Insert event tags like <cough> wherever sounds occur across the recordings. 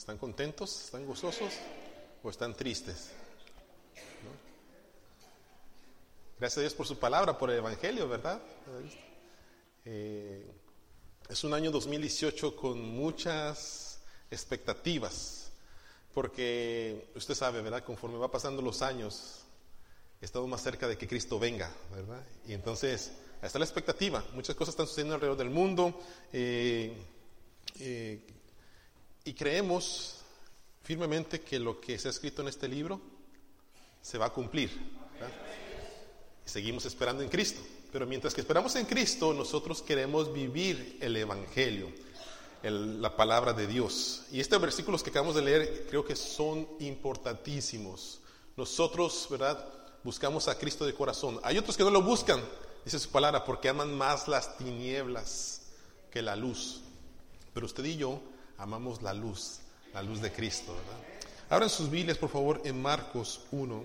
¿Están contentos? ¿Están gozosos? ¿O están tristes? Gracias a Dios por su palabra, por el Evangelio, ¿verdad? Eh, es un año 2018 con muchas expectativas, porque usted sabe, ¿verdad? Conforme va pasando los años, estamos más cerca de que Cristo venga, ¿verdad? Y entonces, ahí está la expectativa. Muchas cosas están sucediendo alrededor del mundo. Eh, eh, y creemos firmemente que lo que se ha escrito en este libro se va a cumplir. seguimos esperando en Cristo. Pero mientras que esperamos en Cristo, nosotros queremos vivir el Evangelio, la palabra de Dios. Y estos versículos que acabamos de leer creo que son importantísimos. Nosotros, ¿verdad? Buscamos a Cristo de corazón. Hay otros que no lo buscan, dice su palabra, porque aman más las tinieblas que la luz. Pero usted y yo amamos la luz, la luz de Cristo, ¿verdad? Abran sus Biblias, por favor, en Marcos 1.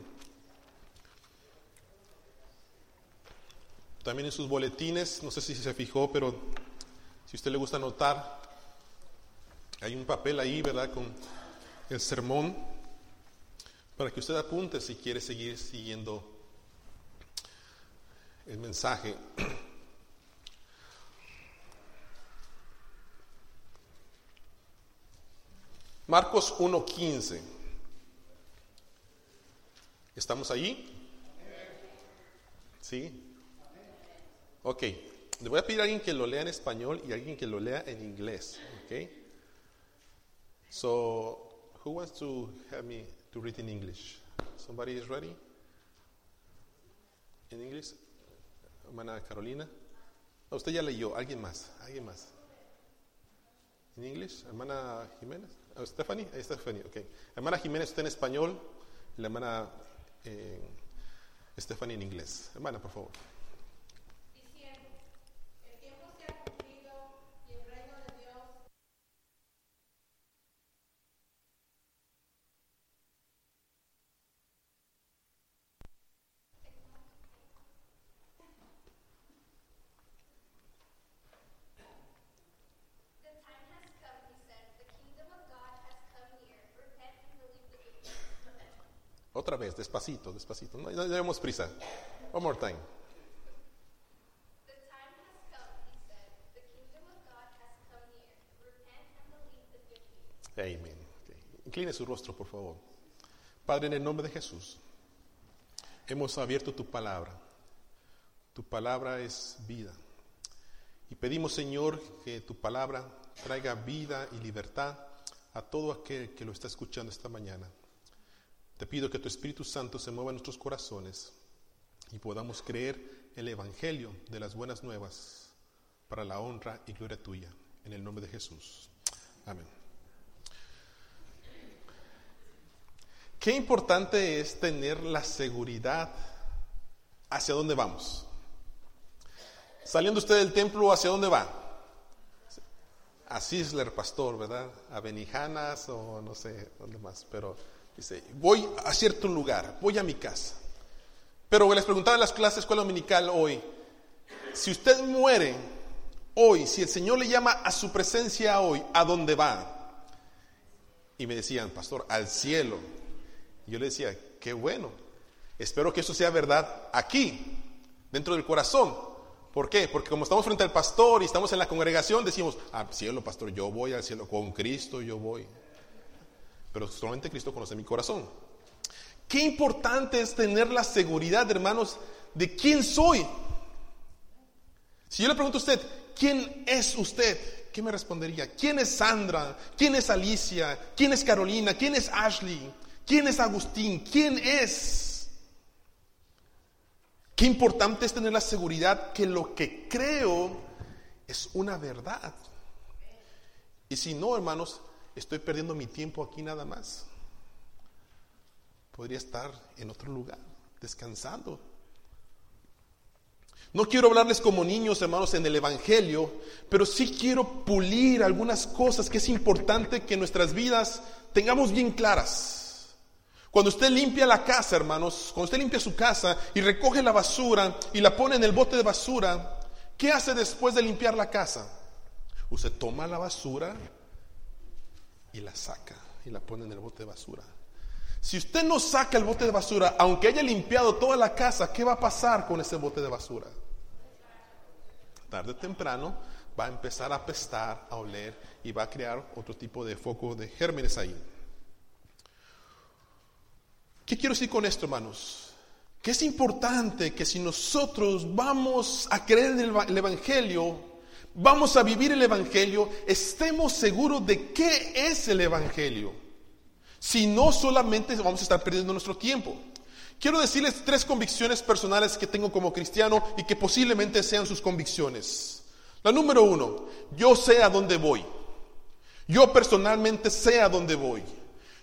También en sus boletines, no sé si se fijó, pero si a usted le gusta anotar, hay un papel ahí, ¿verdad? Con el sermón, para que usted apunte si quiere seguir siguiendo el mensaje. Marcos 1.15. ¿Estamos allí? ¿Sí? Ok, le voy a pedir a alguien que lo lea en español y a alguien que lo lea en inglés. Ok. So, who wants to have me to read in English? Somebody is ready? In English? Hermana Carolina. Usted ya leyó. ¿Alguien más? ¿Alguien más? ¿En inglés? Hermana Jiménez. Oh, Stephanie. Ahí está Stephanie. Ok. Hermana Jiménez, usted en español. La hermana eh, Stephanie en inglés. Hermana, por favor. Otra vez, despacito, despacito. No, no debemos prisa. One more time. Amén. Incline su rostro, por favor. Padre, en el nombre de Jesús, hemos abierto tu palabra. Tu palabra es vida. Y pedimos, Señor, que tu palabra traiga vida y libertad a todo aquel que lo está escuchando esta mañana. Te pido que tu Espíritu Santo se mueva en nuestros corazones y podamos creer el Evangelio de las buenas nuevas para la honra y gloria tuya. En el nombre de Jesús. Amén. Qué importante es tener la seguridad hacia dónde vamos. Saliendo usted del templo, ¿hacia dónde va? A Sisler, pastor, ¿verdad? A Benijanas o no sé dónde más, pero Dice, voy a cierto lugar, voy a mi casa. Pero les preguntaba en las clases escuela dominical hoy, si usted muere hoy, si el Señor le llama a su presencia hoy, ¿a dónde va? Y me decían, pastor, al cielo. Yo le decía, qué bueno. Espero que eso sea verdad aquí, dentro del corazón. ¿Por qué? Porque como estamos frente al pastor y estamos en la congregación, decimos, al cielo, pastor, yo voy al cielo, con Cristo yo voy pero solamente Cristo conoce mi corazón. Qué importante es tener la seguridad, hermanos, de quién soy. Si yo le pregunto a usted, ¿quién es usted? ¿Qué me respondería? ¿Quién es Sandra? ¿Quién es Alicia? ¿Quién es Carolina? ¿Quién es Ashley? ¿Quién es Agustín? ¿Quién es? Qué importante es tener la seguridad que lo que creo es una verdad. Y si no, hermanos, estoy perdiendo mi tiempo aquí nada más. Podría estar en otro lugar, descansando. No quiero hablarles como niños, hermanos, en el Evangelio, pero sí quiero pulir algunas cosas que es importante que nuestras vidas tengamos bien claras. Cuando usted limpia la casa, hermanos, cuando usted limpia su casa y recoge la basura y la pone en el bote de basura, ¿qué hace después de limpiar la casa? Usted toma la basura y la saca y la pone en el bote de basura. Si usted no saca el bote de basura, aunque haya limpiado toda la casa, ¿qué va a pasar con ese bote de basura? Tarde o temprano va a empezar a apestar, a oler y va a crear otro tipo de foco de gérmenes ahí. ¿Qué quiero decir con esto, hermanos? Que es importante que si nosotros vamos a creer en el Evangelio, vamos a vivir el Evangelio, estemos seguros de qué es el Evangelio. Si no, solamente vamos a estar perdiendo nuestro tiempo. Quiero decirles tres convicciones personales que tengo como cristiano y que posiblemente sean sus convicciones. La número uno, yo sé a dónde voy. Yo personalmente sé a dónde voy.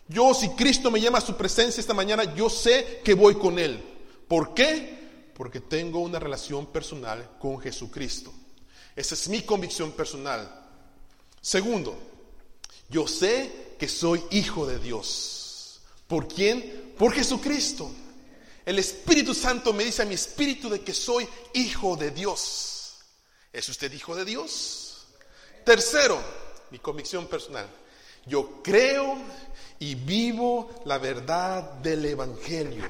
Yo, si Cristo me llama a su presencia esta mañana, yo sé que voy con Él. ¿Por qué? Porque tengo una relación personal con Jesucristo. Esa es mi convicción personal. Segundo, yo sé que soy hijo de Dios. ¿Por quién? Por Jesucristo. El Espíritu Santo me dice a mi espíritu de que soy hijo de Dios. ¿Es usted hijo de Dios? Tercero, mi convicción personal. Yo creo y vivo la verdad del Evangelio.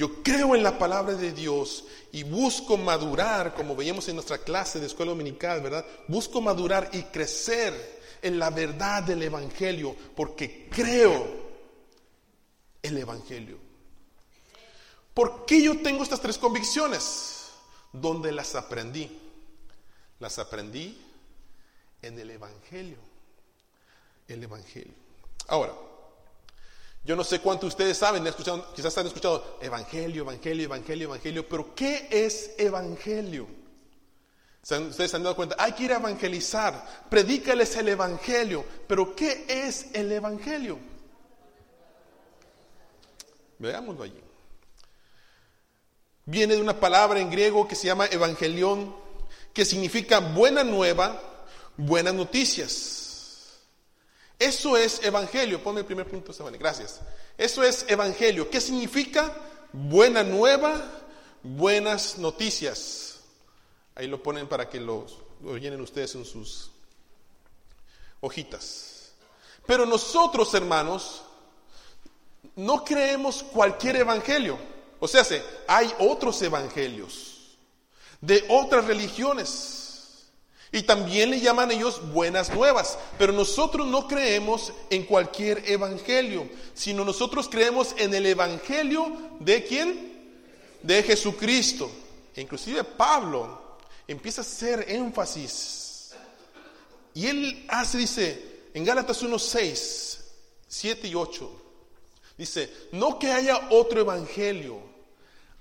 Yo creo en la palabra de Dios y busco madurar, como veíamos en nuestra clase de escuela dominical, ¿verdad? Busco madurar y crecer en la verdad del Evangelio, porque creo el Evangelio. ¿Por qué yo tengo estas tres convicciones? ¿Dónde las aprendí? Las aprendí en el Evangelio. El Evangelio. Ahora, yo no sé cuántos de ustedes saben, quizás han escuchado Evangelio, Evangelio, Evangelio, Evangelio, pero ¿qué es Evangelio? Ustedes se han dado cuenta, hay que ir a evangelizar, predícales el Evangelio. Pero ¿qué es el Evangelio? Veámoslo allí. Viene de una palabra en griego que se llama evangelión, que significa buena nueva, buenas noticias. Eso es evangelio. Ponme el primer punto, Gracias. Eso es evangelio. ¿Qué significa? Buena nueva, buenas noticias. Ahí lo ponen para que lo, llenen ustedes en sus hojitas. Pero nosotros, hermanos, no creemos cualquier evangelio. O sea, hay otros evangelios de otras religiones. Y también le llaman ellos buenas nuevas. Pero nosotros no creemos en cualquier evangelio, sino nosotros creemos en el evangelio de quién? De Jesucristo. E inclusive Pablo empieza a hacer énfasis. Y él hace, dice, en Gálatas 1, 6, 7 y 8, dice, no que haya otro evangelio.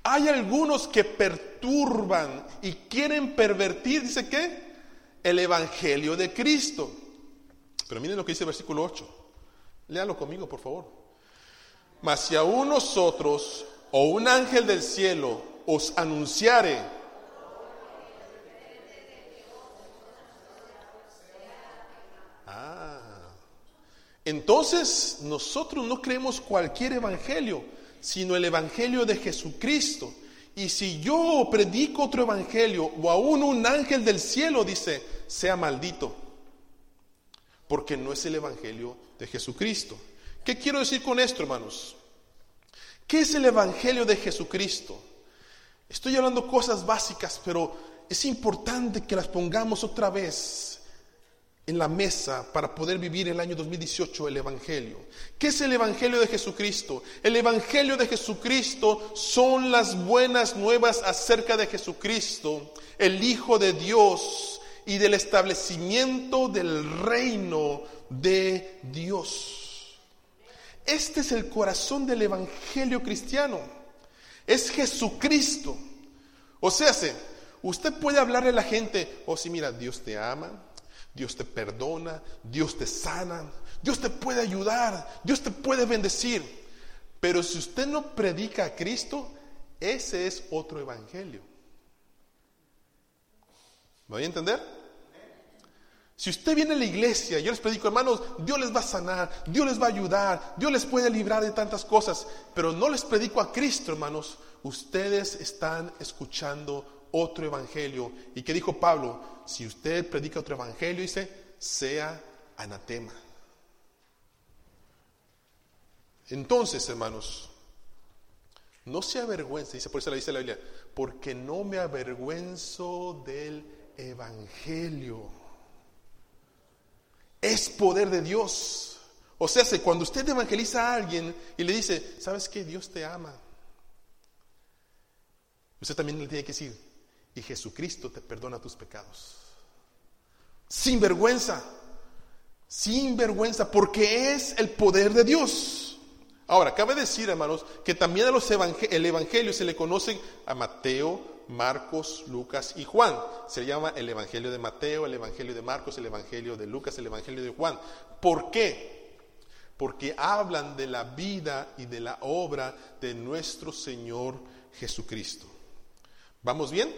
Hay algunos que perturban y quieren pervertir, dice que, el evangelio de Cristo. Pero miren lo que dice el versículo 8. Léalo conmigo, por favor. Mas si aún nosotros o un ángel del cielo os anunciare Entonces, nosotros no creemos cualquier evangelio, sino el evangelio de Jesucristo. Y si yo predico otro evangelio, o aún un ángel del cielo dice, sea maldito, porque no es el evangelio de Jesucristo. ¿Qué quiero decir con esto, hermanos? ¿Qué es el evangelio de Jesucristo? Estoy hablando cosas básicas, pero es importante que las pongamos otra vez en la mesa para poder vivir el año 2018 el Evangelio. ¿Qué es el Evangelio de Jesucristo? El Evangelio de Jesucristo son las buenas nuevas acerca de Jesucristo, el Hijo de Dios y del establecimiento del reino de Dios. Este es el corazón del Evangelio cristiano. Es Jesucristo. O sea, usted puede hablarle a la gente, oh sí, mira, Dios te ama, Dios te perdona, Dios te sana, Dios te puede ayudar, Dios te puede bendecir. Pero si usted no predica a Cristo, ese es otro evangelio. ¿Me voy a entender? Si usted viene a la iglesia, yo les predico, hermanos, Dios les va a sanar, Dios les va a ayudar, Dios les puede librar de tantas cosas, pero no les predico a Cristo, hermanos, ustedes están escuchando otro evangelio. ¿Y qué dijo Pablo? Si usted predica otro evangelio, dice, sea anatema. Entonces, hermanos, no se avergüence, dice por eso le dice la Biblia, porque no me avergüenzo del Evangelio. Es poder de Dios. O sea, cuando usted evangeliza a alguien y le dice, ¿sabes que Dios te ama? Usted también le tiene que decir, y Jesucristo te perdona tus pecados. Sin vergüenza, sin vergüenza, porque es el poder de Dios. Ahora, cabe decir, hermanos, que también a los el Evangelio se le conoce a Mateo, Marcos, Lucas y Juan. Se llama el Evangelio de Mateo, el Evangelio de Marcos, el Evangelio de Lucas, el Evangelio de Juan. ¿Por qué? Porque hablan de la vida y de la obra de nuestro Señor Jesucristo. ¿Vamos bien?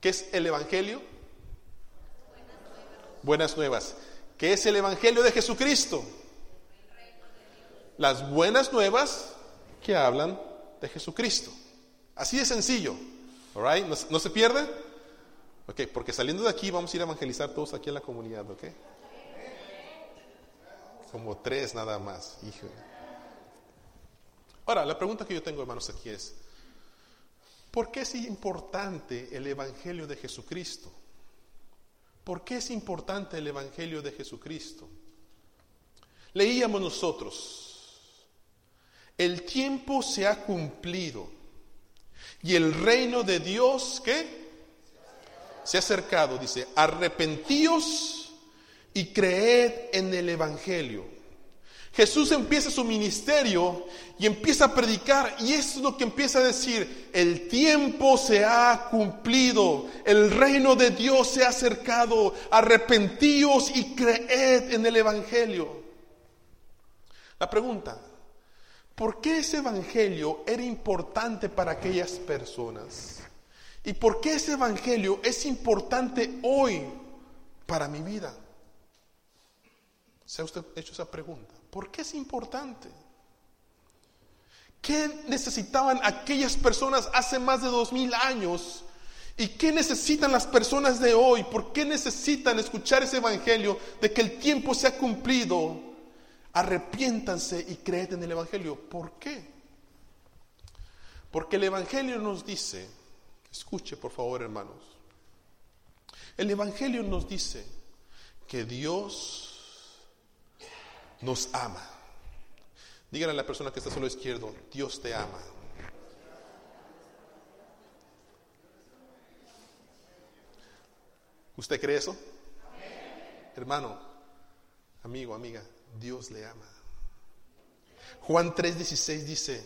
¿Qué es el Evangelio? Buenas nuevas. ¿Qué es el Evangelio de Jesucristo? Las buenas nuevas que hablan de Jesucristo. Así de sencillo. ¿No, ¿No, se pierde? Ok, porque saliendo de aquí vamos a ir a evangelizar todos aquí en la comunidad, ¿ok? Como tres nada más. Hijo. Ahora, la pregunta que yo tengo, hermanos, aquí es, ¿Por qué es importante el Evangelio de Jesucristo? ¿Por qué es importante el Evangelio de Jesucristo? Leíamos nosotros, el tiempo se ha cumplido y el reino de Dios, ¿qué? Se ha acercado, dice, arrepentíos y creed en el Evangelio. Jesús empieza su ministerio y empieza a predicar y es lo que empieza a decir, el tiempo se ha cumplido, el reino de Dios se ha acercado, arrepentíos y creed en el Evangelio. La pregunta, ¿por qué ese Evangelio era importante para aquellas personas? ¿Y por qué ese Evangelio es importante hoy para mi vida? ¿Se ha usted hecho esa pregunta? ¿Por qué es importante? ¿Qué necesitaban aquellas personas hace más de dos mil años? ¿Y qué necesitan las personas de hoy? ¿Por qué necesitan escuchar ese evangelio de que el tiempo se ha cumplido? Arrepiéntanse y creed en el evangelio. ¿Por qué? Porque el evangelio nos dice, escuche por favor hermanos, el evangelio nos dice que Dios nos ama. Díganle a la persona que está solo izquierdo, Dios te ama. ¿Usted cree eso? Hermano, amigo, amiga, Dios le ama. Juan 3:16 dice,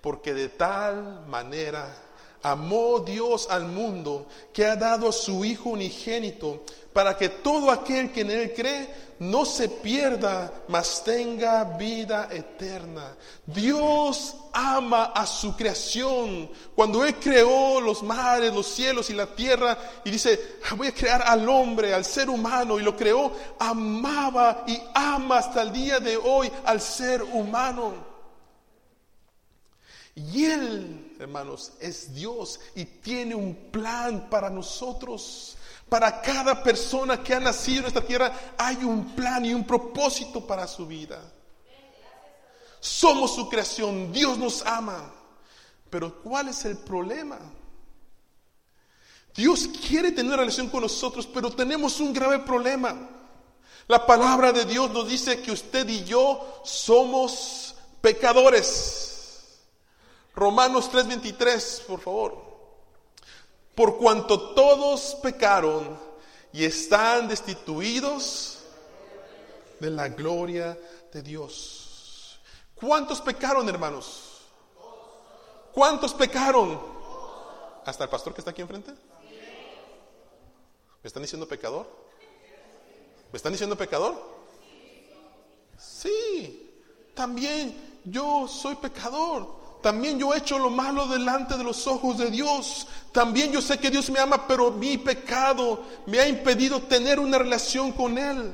porque de tal manera amó Dios al mundo que ha dado a su Hijo unigénito para que todo aquel que en Él cree no se pierda, mas tenga vida eterna. Dios ama a su creación. Cuando Él creó los mares, los cielos y la tierra y dice, voy a crear al hombre, al ser humano, y lo creó, amaba y ama hasta el día de hoy al ser humano. Y Él, hermanos, es Dios y tiene un plan para nosotros. Para cada persona que ha nacido en esta tierra hay un plan y un propósito para su vida. Somos su creación, Dios nos ama. Pero ¿cuál es el problema? Dios quiere tener relación con nosotros, pero tenemos un grave problema. La palabra de Dios nos dice que usted y yo somos pecadores. Romanos 3:23, por favor por cuanto todos pecaron y están destituidos de la gloria de Dios. ¿Cuántos pecaron, hermanos? ¿Cuántos pecaron? ¿Hasta el pastor que está aquí enfrente? ¿Me están diciendo pecador? ¿Me están diciendo pecador? Sí, también yo soy pecador. También yo he hecho lo malo delante de los ojos de Dios. También yo sé que Dios me ama, pero mi pecado me ha impedido tener una relación con Él.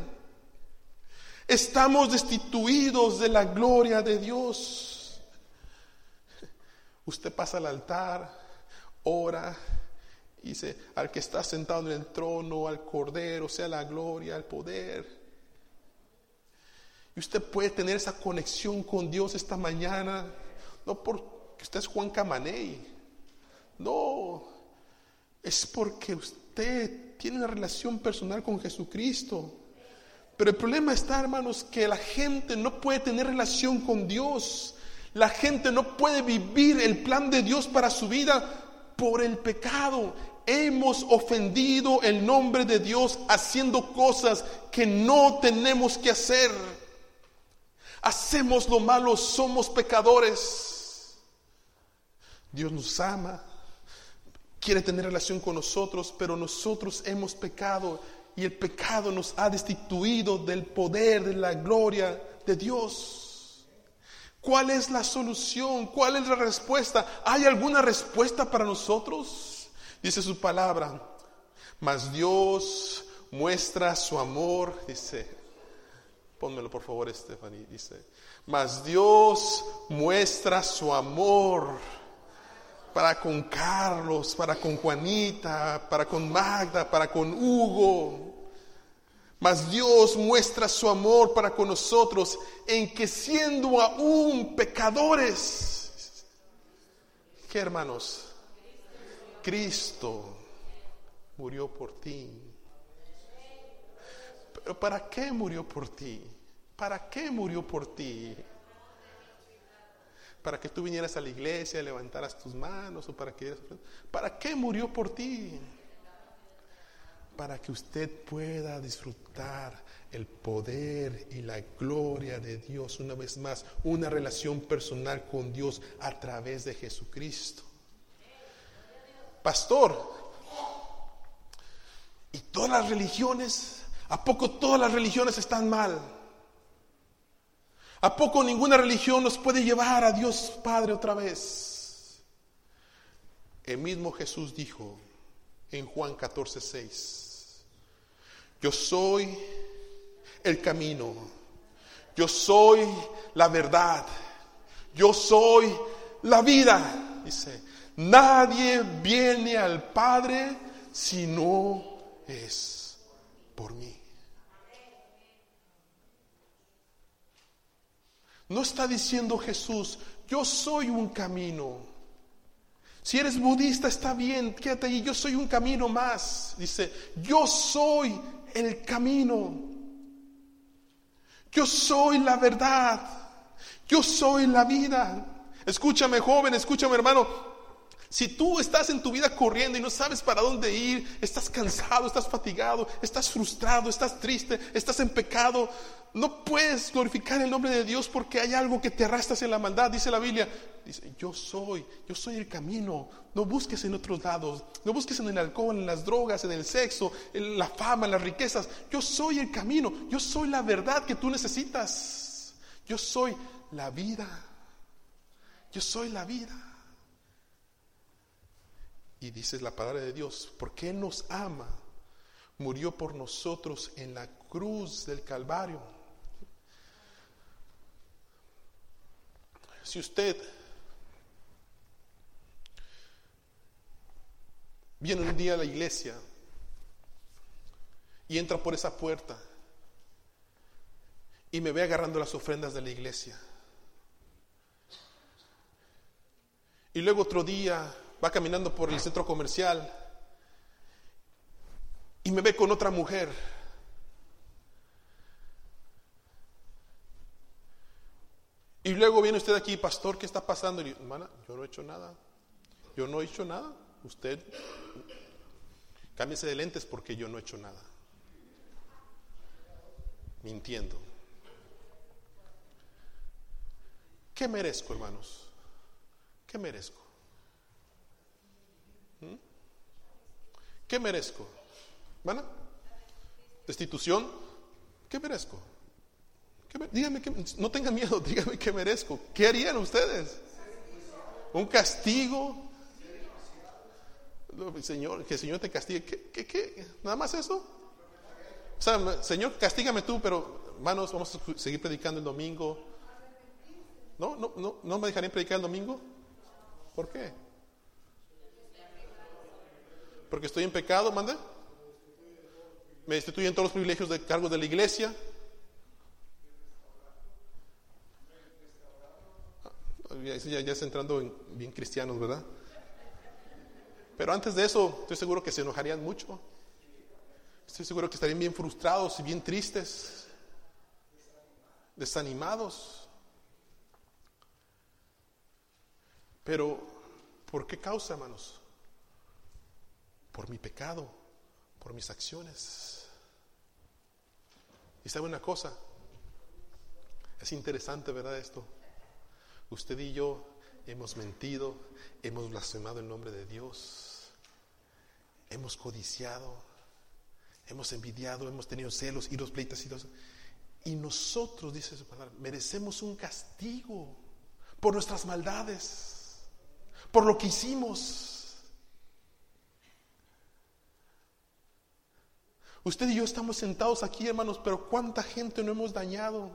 Estamos destituidos de la gloria de Dios. Usted pasa al altar, ora, y dice, al que está sentado en el trono, al Cordero, sea la gloria, el poder. Y usted puede tener esa conexión con Dios esta mañana, no porque usted es Juan Camaney, no, es porque usted tiene una relación personal con Jesucristo. Pero el problema está, hermanos, que la gente no puede tener relación con Dios. La gente no puede vivir el plan de Dios para su vida por el pecado. Hemos ofendido el nombre de Dios haciendo cosas que no tenemos que hacer. Hacemos lo malo, somos pecadores. Dios nos ama, quiere tener relación con nosotros, pero nosotros hemos pecado y el pecado nos ha destituido del poder, de la gloria de Dios. ¿Cuál es la solución? ¿Cuál es la respuesta? ¿Hay alguna respuesta para nosotros? Dice su palabra, mas Dios muestra su amor, dice, pónmelo por favor, Stephanie, dice, mas Dios muestra su amor para con Carlos, para con Juanita, para con Magda, para con Hugo. Mas Dios muestra su amor para con nosotros en que siendo aún pecadores, ¿qué hermanos? Cristo murió por ti. Pero ¿para qué murió por ti? ¿Para qué murió por ti? Para que tú vinieras a la iglesia, levantaras tus manos o para que... ¿Para qué murió por ti? Para que usted pueda disfrutar el poder y la gloria de Dios una vez más, una relación personal con Dios a través de Jesucristo. Pastor, ¿y todas las religiones? ¿A poco todas las religiones están mal? ¿A poco ninguna religión nos puede llevar a Dios Padre otra vez? El mismo Jesús dijo en Juan 14, 6, yo soy el camino, yo soy la verdad, yo soy la vida. Dice, nadie viene al Padre si no es por mí. No está diciendo Jesús, yo soy un camino. Si eres budista, está bien, quédate ahí, yo soy un camino más. Dice, yo soy el camino. Yo soy la verdad. Yo soy la vida. Escúchame joven, escúchame hermano. Si tú estás en tu vida corriendo y no sabes para dónde ir, estás cansado, estás fatigado, estás frustrado, estás triste, estás en pecado, no puedes glorificar el nombre de Dios porque hay algo que te arrastras en la maldad, dice la Biblia. Dice, yo soy, yo soy el camino. No busques en otros lados, no busques en el alcohol, en las drogas, en el sexo, en la fama, en las riquezas. Yo soy el camino, yo soy la verdad que tú necesitas. Yo soy la vida. Yo soy la vida. Y dice la palabra de Dios, porque Él nos ama, murió por nosotros en la cruz del Calvario. Si usted viene un día a la iglesia y entra por esa puerta y me ve agarrando las ofrendas de la iglesia, y luego otro día va caminando por el centro comercial y me ve con otra mujer. Y luego viene usted aquí, pastor, ¿qué está pasando? Y hermana, yo no he hecho nada. Yo no he hecho nada. Usted, cámbiese de lentes porque yo no he hecho nada. Mintiendo. ¿Qué merezco, hermanos? ¿Qué merezco? ¿Qué merezco? ¿Van? ¿Destitución? ¿Qué merezco? díganme, que, no tengan miedo, <laughs> díganme qué merezco. ¿Qué harían ustedes? ¿Un castigo? Señor, que el Señor te castigue. ¿Qué, qué, ¿Nada más eso? O sea, Señor, castígame tú, pero hermanos, vamos a seguir predicando el domingo. ¿No? ¿No, no, no me dejarían predicar el domingo? ¿Por qué? porque estoy en pecado, manda. Me destituyen todos los privilegios de cargos de la iglesia. Ah, ya, ya, ya es entrando en, bien cristianos, ¿verdad? Pero antes de eso, estoy seguro que se enojarían mucho. Estoy seguro que estarían bien frustrados y bien tristes, desanimados. Pero, ¿por qué causa, hermanos? Por mi pecado, por mis acciones. Y sabe una cosa, es interesante, ¿verdad? Esto. Usted y yo hemos mentido, hemos blasfemado el nombre de Dios, hemos codiciado, hemos envidiado, hemos tenido celos, y los pleitos y los... Y nosotros, dice su palabra, merecemos un castigo por nuestras maldades, por lo que hicimos. Usted y yo estamos sentados aquí, hermanos, pero ¿cuánta gente no hemos dañado?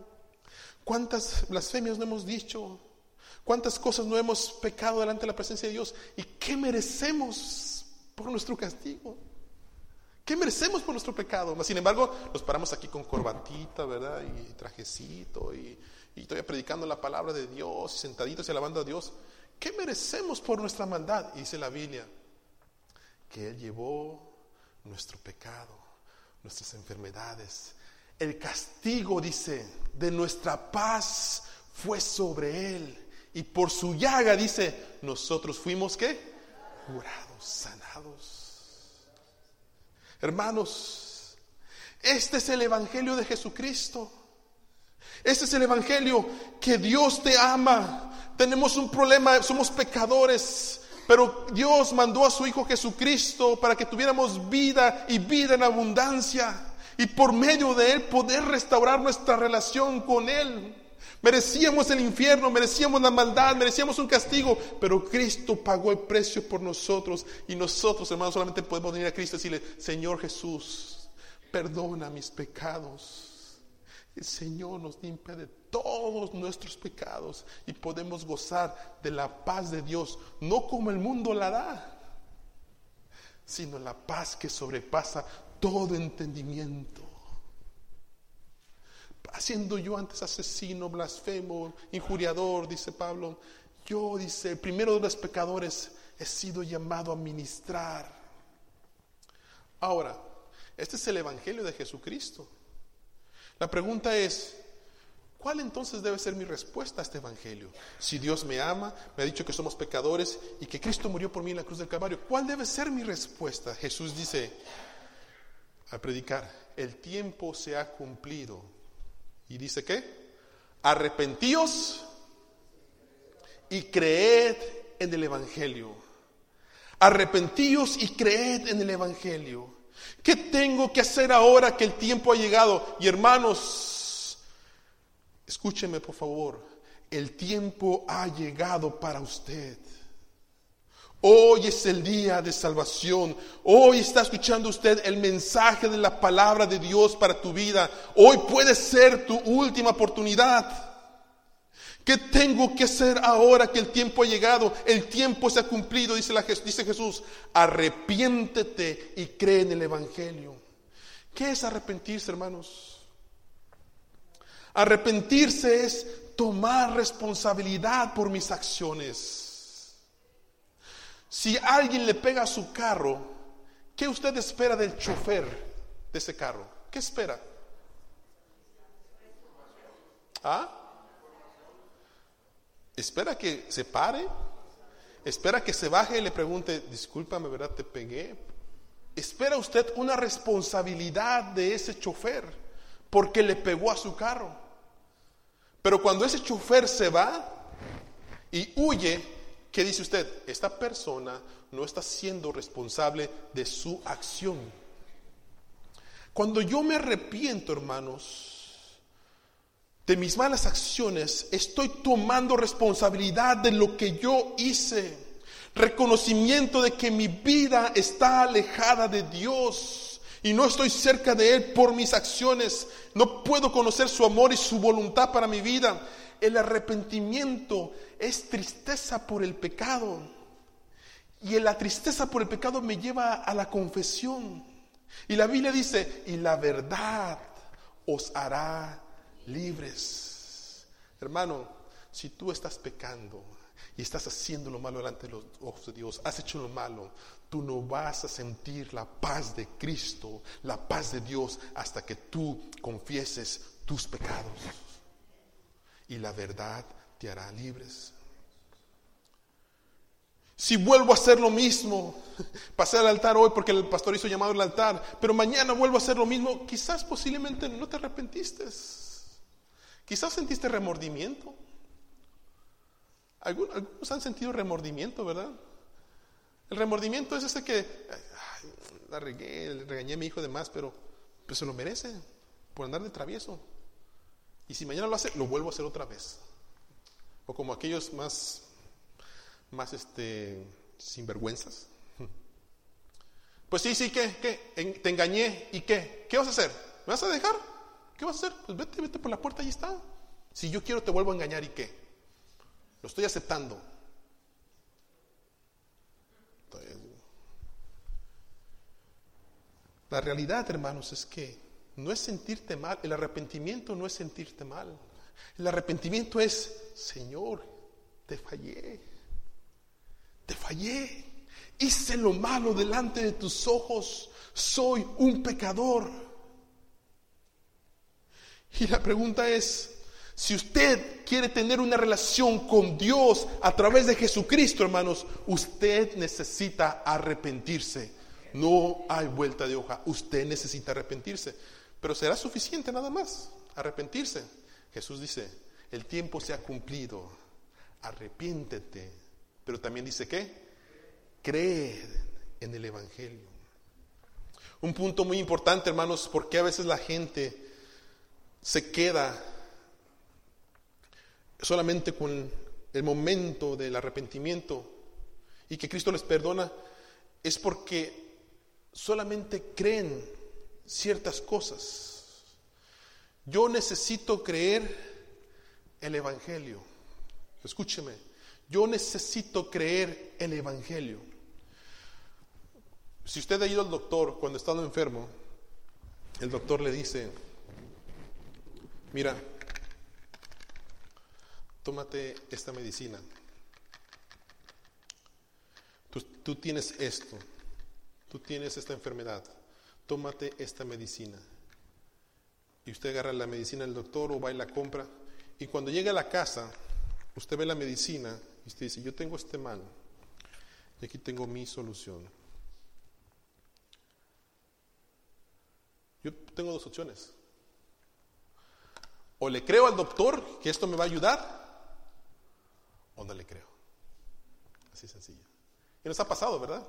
¿Cuántas blasfemias no hemos dicho? ¿Cuántas cosas no hemos pecado delante de la presencia de Dios? ¿Y qué merecemos por nuestro castigo? ¿Qué merecemos por nuestro pecado? Sin embargo, nos paramos aquí con corbatita, ¿verdad? Y trajecito, y, todavía predicando la palabra de Dios, y sentaditos y alabando a Dios. ¿Qué merecemos por nuestra maldad? Y dice la Biblia, que Él llevó nuestro pecado, nuestras enfermedades. El castigo, dice, de nuestra paz fue sobre Él. Y por su llaga, dice, nosotros fuimos qué? Curados, sanados. Hermanos, este es el Evangelio de Jesucristo. Este es el Evangelio que Dios te ama. Tenemos un problema, somos pecadores, pero Dios mandó a su Hijo Jesucristo para que tuviéramos vida y vida en abundancia. Y por medio de Él poder restaurar nuestra relación con Él. Merecíamos el infierno, merecíamos la maldad, merecíamos un castigo, pero Cristo pagó el precio por nosotros y nosotros, hermanos, solamente podemos venir a Cristo y decirle, Señor Jesús, perdona mis pecados. El Señor nos limpia de todos nuestros pecados y podemos gozar de la paz de Dios, no como el mundo la da, sino la paz que sobrepasa todo entendimiento haciendo yo antes asesino, blasfemo, injuriador, dice Pablo. Yo, dice, primero de los pecadores, he sido llamado a ministrar. Ahora, este es el Evangelio de Jesucristo. La pregunta es, ¿cuál entonces debe ser mi respuesta a este Evangelio? Si Dios me ama, me ha dicho que somos pecadores y que Cristo murió por mí en la cruz del Calvario, ¿cuál debe ser mi respuesta? Jesús dice al predicar, el tiempo se ha cumplido y dice que, arrepentíos y creed en el Evangelio. Arrepentíos y creed en el Evangelio. ¿Qué tengo que hacer ahora que el tiempo ha llegado? Y hermanos, escúcheme por favor, el tiempo ha llegado para usted. Hoy es el día de salvación. Hoy está escuchando usted el mensaje de la palabra de Dios para tu vida. Hoy puede ser tu última oportunidad. ¿Qué tengo que hacer ahora que el tiempo ha llegado? El tiempo se ha cumplido, dice, Jesús. Arrepiéntete y cree en el Evangelio. ¿Qué es arrepentirse, hermanos? Arrepentirse es tomar responsabilidad por mis acciones. Si alguien le pega a su carro, ¿qué usted espera del chofer de ese carro? ¿Qué espera? ¿Ah? ¿Espera que se pare? ¿Espera que se baje y le pregunte, discúlpame, ¿verdad? Te pegué. ¿Espera usted una responsabilidad de ese chofer porque le pegó a su carro? Pero cuando ese chofer se va y huye, ¿Qué dice usted? Esta persona no está siendo responsable de su acción. Cuando yo me arrepiento, hermanos, de mis malas acciones, estoy tomando responsabilidad de lo que yo hice. Reconocimiento de que mi vida está alejada de Dios y no estoy cerca de Él por mis acciones. No puedo conocer su amor y su voluntad para mi vida. El arrepentimiento es tristeza por el pecado. Y la tristeza por el pecado me lleva a la confesión. Y la Biblia dice, y la verdad os hará libres. Hermano, si tú estás pecando y estás haciendo lo malo delante de los ojos de Dios, has hecho lo malo, tú no vas a sentir la paz de Cristo, la paz de Dios, hasta que tú confieses tus pecados. Y la verdad te hará libres. Si vuelvo a hacer lo mismo, <laughs> pasé al altar hoy porque el pastor hizo llamado al altar, pero mañana vuelvo a hacer lo mismo, quizás posiblemente no te arrepentiste. Quizás sentiste remordimiento. Algunos han sentido remordimiento, ¿verdad? El remordimiento es ese que, la regué, regañé a mi hijo de más, pero pues se lo merece por andar de travieso. Y si mañana lo hace, lo vuelvo a hacer otra vez. O como aquellos más, más este, sinvergüenzas. Pues sí, sí, ¿qué? ¿qué? Te engañé. ¿Y qué? ¿Qué vas a hacer? ¿Me vas a dejar? ¿Qué vas a hacer? Pues vete, vete por la puerta, ahí está. Si yo quiero, te vuelvo a engañar. ¿Y qué? Lo estoy aceptando. La realidad, hermanos, es que no es sentirte mal. El arrepentimiento no es sentirte mal. El arrepentimiento es, Señor, te fallé. Te fallé. Hice lo malo delante de tus ojos. Soy un pecador. Y la pregunta es, si usted quiere tener una relación con Dios a través de Jesucristo, hermanos, usted necesita arrepentirse. No hay vuelta de hoja. Usted necesita arrepentirse. Pero será suficiente nada más arrepentirse. Jesús dice, el tiempo se ha cumplido. Arrepiéntete. Pero también dice que cree en el Evangelio. Un punto muy importante, hermanos, porque a veces la gente se queda solamente con el momento del arrepentimiento y que Cristo les perdona, es porque solamente creen ciertas cosas. Yo necesito creer el Evangelio. Escúcheme, yo necesito creer el Evangelio. Si usted ha ido al doctor cuando está enfermo, el doctor le dice, mira, tómate esta medicina. Tú, tienes esto, tú tienes esta enfermedad, tómate esta medicina. Y usted agarra la medicina del doctor o va y la compra. Y cuando llega a la casa, usted ve la medicina y usted dice, yo tengo este mal y aquí tengo mi solución. Yo tengo dos opciones. O le creo al doctor que esto me va a ayudar, o no le creo. Así sencillo. Y nos ha pasado, ¿verdad?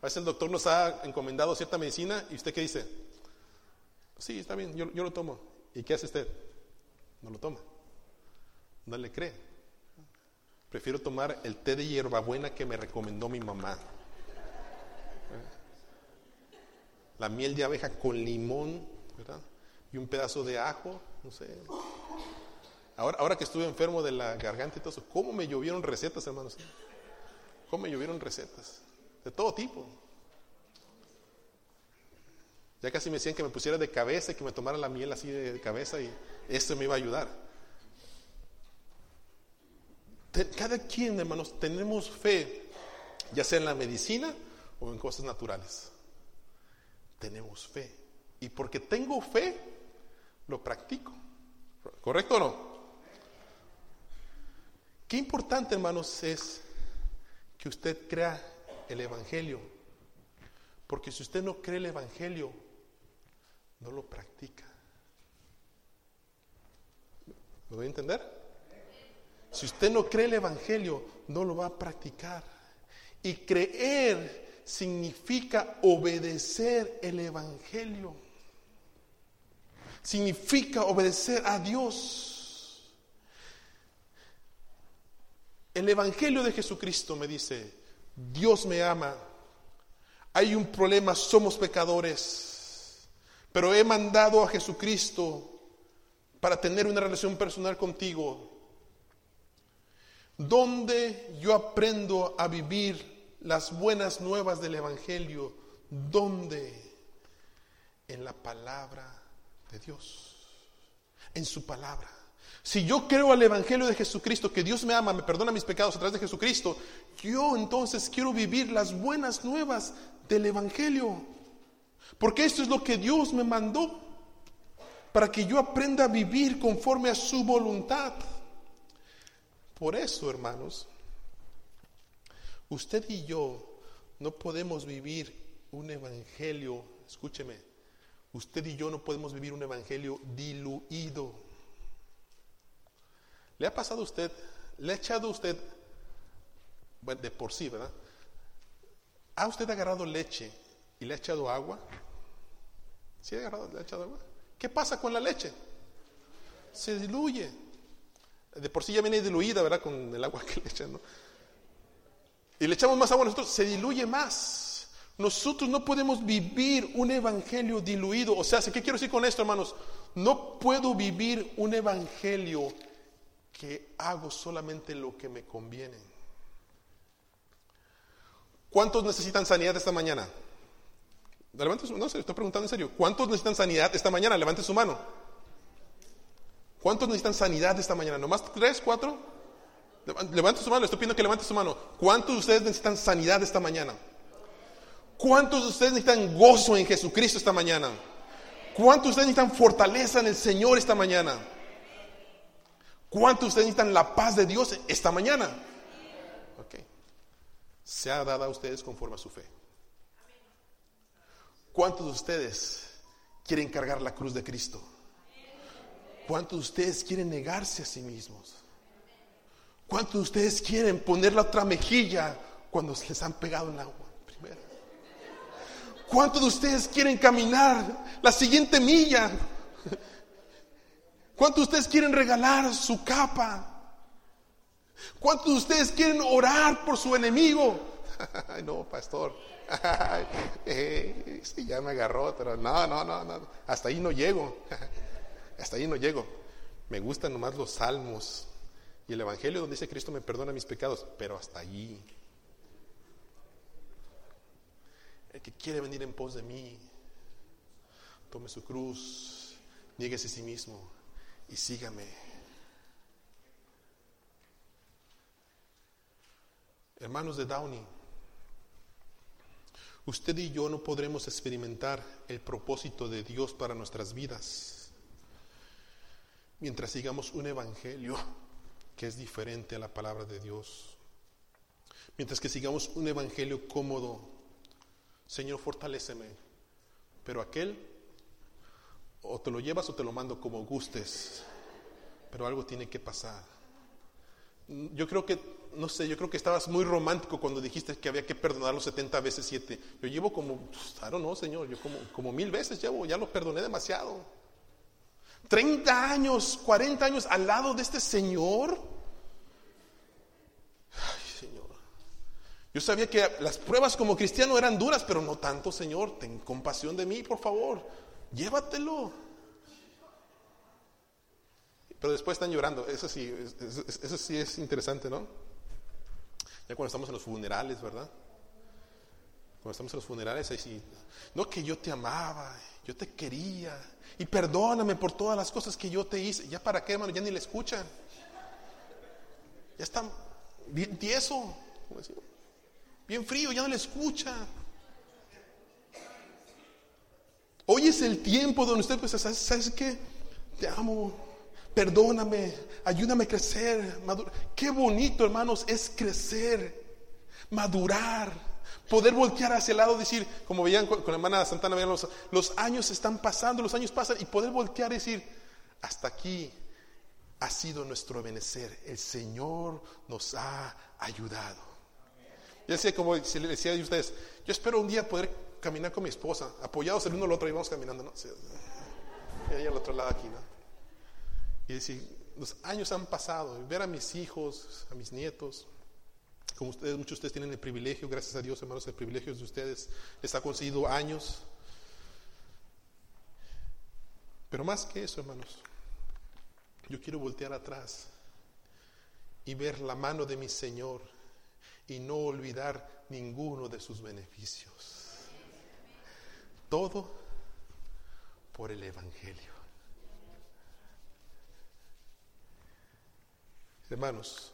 A veces el doctor nos ha encomendado cierta medicina y usted qué dice, sí, está bien, yo, lo tomo. ¿Y qué hace usted? No lo toma. No le cree. Prefiero tomar el té de hierbabuena que me recomendó mi mamá. La miel de abeja con limón, ¿verdad? Y un pedazo de ajo, no sé. Ahora, ahora que estuve enfermo de la garganta y todo eso, ¿cómo me llovieron recetas, hermanos? ¿Cómo me llovieron recetas? De todo tipo. Ya casi me decían que me pusiera de cabeza y que me tomara la miel así de cabeza y esto me iba a ayudar. Cada quien, hermanos, tenemos fe, ya sea en la medicina o en cosas naturales. Tenemos fe. Y porque tengo fe, lo practico. ¿Correcto o no? Qué importante, hermanos, es que usted crea el Evangelio. Porque si usted no cree el Evangelio, no lo practica. ¿Lo voy a entender? Si usted no cree el Evangelio, no lo va a practicar. Y creer significa obedecer el Evangelio. Significa obedecer a Dios. El Evangelio de Jesucristo me dice, Dios me ama, hay un problema, somos pecadores, pero he mandado a Jesucristo para tener una relación personal contigo, donde yo aprendo a vivir las buenas nuevas del Evangelio, donde en la palabra de Dios, en su palabra. Si yo creo al Evangelio de Jesucristo, que Dios me ama, me perdona mis pecados a través de Jesucristo, yo entonces quiero vivir las buenas nuevas del Evangelio. Porque esto es lo que Dios me mandó, para que yo aprenda a vivir conforme a su voluntad. Por eso, hermanos, usted y yo no podemos vivir un evangelio, escúcheme, usted y yo no podemos vivir un evangelio diluido. ¿Le ha pasado a usted, le ha echado usted, bueno, de por sí, ¿verdad? ¿Ha usted agarrado leche y le ha echado agua? ¿Sí ha agarrado, le ha echado agua? ¿Qué pasa con la leche? Se diluye. De por sí ya viene diluida, ¿verdad? Con el agua <laughs> que le echan, ¿no? Y le echamos más agua a nosotros, se diluye más. Nosotros no podemos vivir un evangelio diluido. O sea, ¿qué quiero decir con esto, hermanos? No puedo vivir un evangelio que hago solamente lo que me conviene. ¿Cuántos necesitan sanidad esta mañana? Levante su, no se estoy preguntando en serio. ¿Cuántos necesitan sanidad esta mañana? Levante su mano. ¿Cuántos necesitan sanidad esta mañana? ¿Nomás tres, cuatro? Levante su mano, estoy pidiendo que levante su mano. ¿Cuántos de ustedes necesitan sanidad esta mañana? ¿Cuántos de ustedes necesitan gozo en Jesucristo esta mañana? ¿Cuántos de ustedes necesitan fortaleza en el Señor esta mañana? ¿Cuántos de ustedes necesitan la paz de Dios esta mañana? Ok. Se ha dado a ustedes conforme a su fe. ¿Cuántos de ustedes quieren cargar la cruz de Cristo? ¿Cuántos de ustedes quieren negarse a sí mismos? ¿Cuántos de ustedes quieren poner la otra mejilla cuando les han pegado en agua primero? ¿Cuántos de ustedes quieren caminar la siguiente milla ¿Cuántos de ustedes quieren regalar su capa? ¿Cuántos de ustedes quieren orar por su enemigo? <laughs> No, pastor. sí, ya me agarró, pero no, no, no, no. Hasta ahí no llego. <laughs> Hasta ahí no llego. Me gustan nomás los salmos y el Evangelio donde dice Cristo me perdona mis pecados, pero hasta allí. El que quiere venir en pos de mí, tome su cruz, nieguese a sí mismo y sígame. Hermanos de Downey, usted y yo no podremos experimentar el propósito de Dios para nuestras vidas mientras sigamos un evangelio que es diferente a la palabra de Dios. Mientras que sigamos un evangelio cómodo, Señor, fortaléceme, pero aquel o te lo llevas o te lo mando como gustes, pero algo tiene que pasar. Yo creo que, no sé, yo creo que estabas muy romántico cuando dijiste que había que perdonar los 70 veces 7. Yo llevo como, claro, no, Señor, yo como, como mil veces llevo, ya lo perdoné demasiado. 30 años, 40 años al lado de este Señor. Ay, Señor. Yo sabía que las pruebas como cristiano eran duras, pero no tanto, Señor. Ten compasión de mí, por favor llévatelo. Pero después están llorando, eso sí, eso sí es interesante, ¿no? Ya cuando estamos en los funerales, ¿verdad? Cuando estamos en los funerales, ahí sí, no que yo te amaba, yo te quería, y perdóname por todas las cosas que yo te hice. ¿Ya para qué, hermano? Ya ni le escuchan. Ya está bien tieso, bien frío, ya no le escucha. Hoy es el tiempo donde usted pues, ¿sabes, ¿sabes qué? Te amo, perdóname, ayúdame a crecer, madurar. Qué bonito, hermanos, es crecer, madurar, poder voltear hacia el lado, decir, como veían con, la hermana Santana, veían los, los años están pasando, los años pasan, y poder voltear y decir, hasta aquí ha sido nuestro benecer, el Señor nos ha ayudado. Yo decía, como se le decía a ustedes, yo espero un día poder caminar con mi esposa, apoyados el uno al otro, y vamos caminando, ¿no? y ahí al otro lado aquí, ¿no? Y decir, los años han pasado, ver a mis hijos, a mis nietos, como ustedes, muchos de ustedes tienen el privilegio, gracias a Dios, hermanos, el privilegio de ustedes les ha conseguido años. Pero más que eso, hermanos, yo quiero voltear atrás y ver la mano de mi Señor y no olvidar ninguno de sus beneficios. Todo por el Evangelio. Hermanos,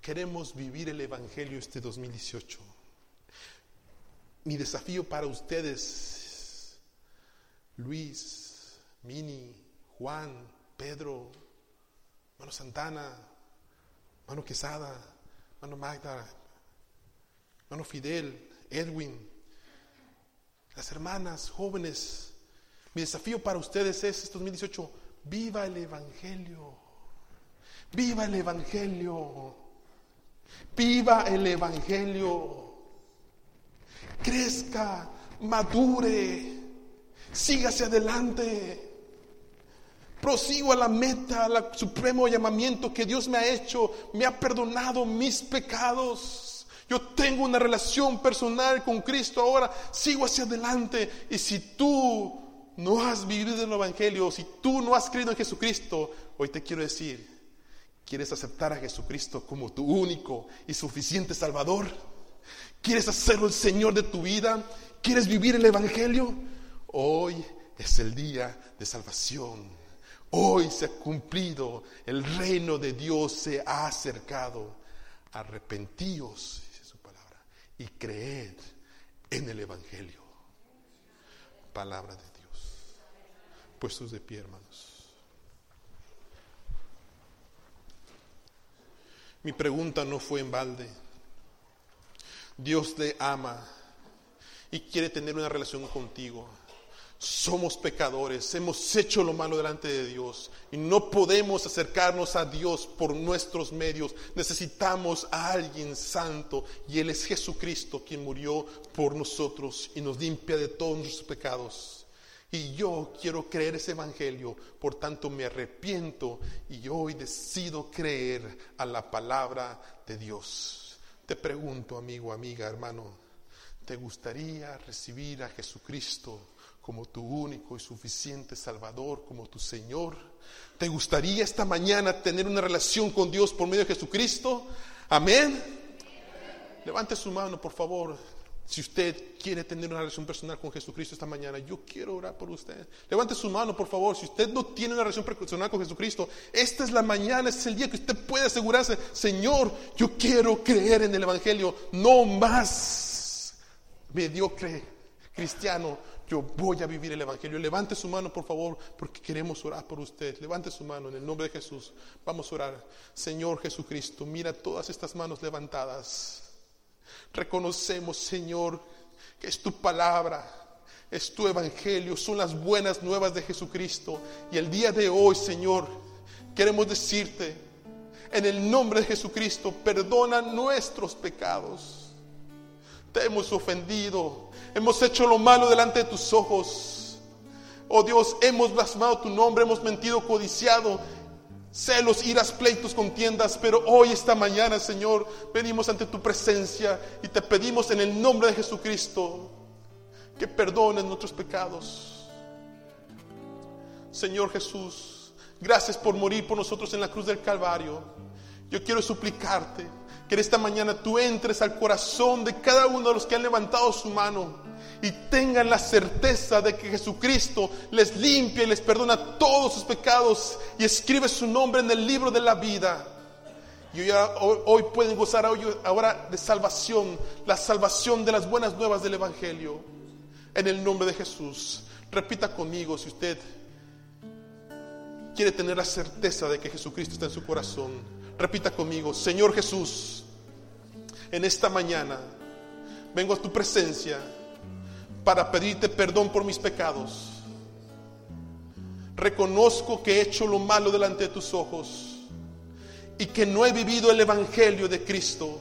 queremos vivir el Evangelio este 2018. Mi desafío para ustedes, Luis, Mini, Juan, Pedro, Mano Santana, Mano Quesada, Mano Magda, Mano Fidel, Edwin, las hermanas jóvenes, mi desafío para ustedes es este 2018, viva el Evangelio, viva el Evangelio, viva el Evangelio, crezca, madure, sígase adelante. Prosigo a la meta, al supremo llamamiento que Dios me ha hecho, me ha perdonado mis pecados. Yo tengo una relación personal con Cristo ahora, sigo hacia adelante. Y si tú no has vivido el Evangelio, si tú no has creído en Jesucristo, hoy te quiero decir, ¿quieres aceptar a Jesucristo como tu único y suficiente Salvador? ¿Quieres hacerlo el Señor de tu vida? ¿Quieres vivir el Evangelio? Hoy es el día de salvación. Hoy se ha cumplido, el reino de Dios se ha acercado. Arrepentíos, dice su palabra, y creed en el Evangelio. Palabra de Dios. Puestos de pie, hermanos. Mi pregunta no fue en balde. Dios le ama y quiere tener una relación contigo. Somos pecadores, hemos hecho lo malo delante de Dios y no podemos acercarnos a Dios por nuestros medios. Necesitamos a alguien santo y Él es Jesucristo quien murió por nosotros y nos limpia de todos nuestros pecados. Y yo quiero creer ese evangelio, por tanto me arrepiento y hoy decido creer a la palabra de Dios. Te pregunto, amigo, amiga, hermano, ¿te gustaría recibir a Jesucristo? Como tu único y suficiente Salvador, como tu Señor. ¿Te gustaría esta mañana tener una relación con Dios por medio de Jesucristo? Amén. Levante su mano, por favor. Si usted quiere tener una relación personal con Jesucristo esta mañana, yo quiero orar por usted. Levante su mano, por favor. Si usted no tiene una relación personal con Jesucristo, esta es la mañana, este es el día que usted puede asegurarse, Señor, yo quiero creer en el Evangelio, no más mediocre cristiano, yo voy a vivir el Evangelio. Levante su mano, por favor, porque queremos orar por usted. Levante su mano en el nombre de Jesús. Vamos a orar. Señor Jesucristo, mira todas estas manos levantadas. Reconocemos, Señor, que es tu palabra. Es tu evangelio, son las buenas nuevas de Jesucristo. Y el día de hoy, Señor, queremos decirte, en el nombre de Jesucristo, perdona nuestros pecados. Te hemos ofendido, hemos hecho lo malo delante de tus ojos. Oh Dios, hemos blasfemado tu nombre, hemos mentido, codiciado, celos, iras, pleitos, contiendas, pero hoy, esta mañana, Señor, venimos ante tu presencia y te pedimos en el nombre de Jesucristo que perdones nuestros pecados. Señor Jesús, gracias por morir por nosotros en la cruz del Calvario. Yo quiero suplicarte que en esta mañana tú entres al corazón de cada uno de los que han levantado su mano y tengan la certeza de que Jesucristo les limpia y les perdona todos sus pecados y escribe su nombre en el libro de la vida. Y hoy, pueden gozar ahora de salvación, la salvación de las buenas nuevas del Evangelio. En el nombre de Jesús. Repita conmigo si usted quiere tener la certeza de que Jesucristo está en su corazón. Repita conmigo, Señor Jesús, en esta mañana vengo a tu presencia para pedirte perdón por mis pecados. Reconozco que he hecho lo malo delante de tus ojos y que no he vivido el Evangelio de Cristo.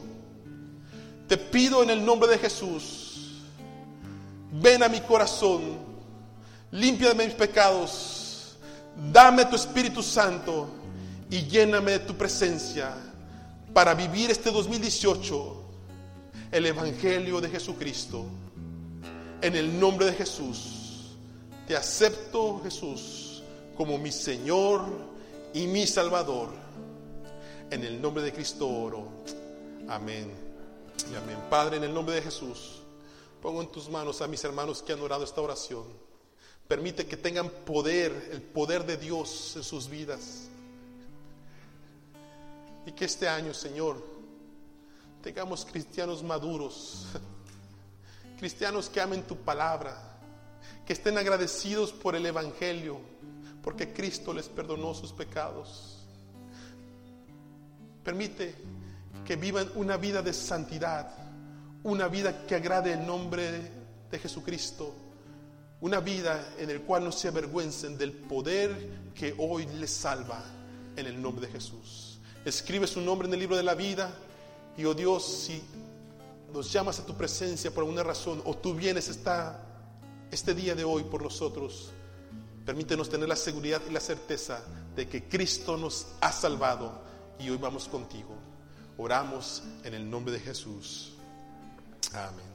Te pido en el nombre de Jesús, ven a mi corazón, límpiame mis pecados, dame tu Espíritu Santo y lléname de tu presencia para vivir este 2018 el Evangelio de Jesucristo. En el nombre de Jesús, te acepto Jesús como mi Señor y mi Salvador. En el nombre de Cristo oro. Amén. Y amén. Padre, en el nombre de Jesús, pongo en tus manos a mis hermanos que han orado esta oración. Permite que tengan poder, el poder de Dios en sus vidas. Y que este año, Señor, tengamos cristianos maduros, cristianos que amen tu palabra, que estén agradecidos por el Evangelio, porque Cristo les perdonó sus pecados. Permite que vivan una vida de santidad, una vida que agrade el nombre de Jesucristo, una vida en el cual no se avergüencen del poder que hoy les salva en el nombre de Jesús. Escribe su nombre en el libro de la vida y, oh Dios, si nos llamas a tu presencia por alguna razón o tú vienes esta, este día de hoy por nosotros, permítenos tener la seguridad y la certeza de que Cristo nos ha salvado y hoy vamos contigo. Oramos en el nombre de Jesús. Amén.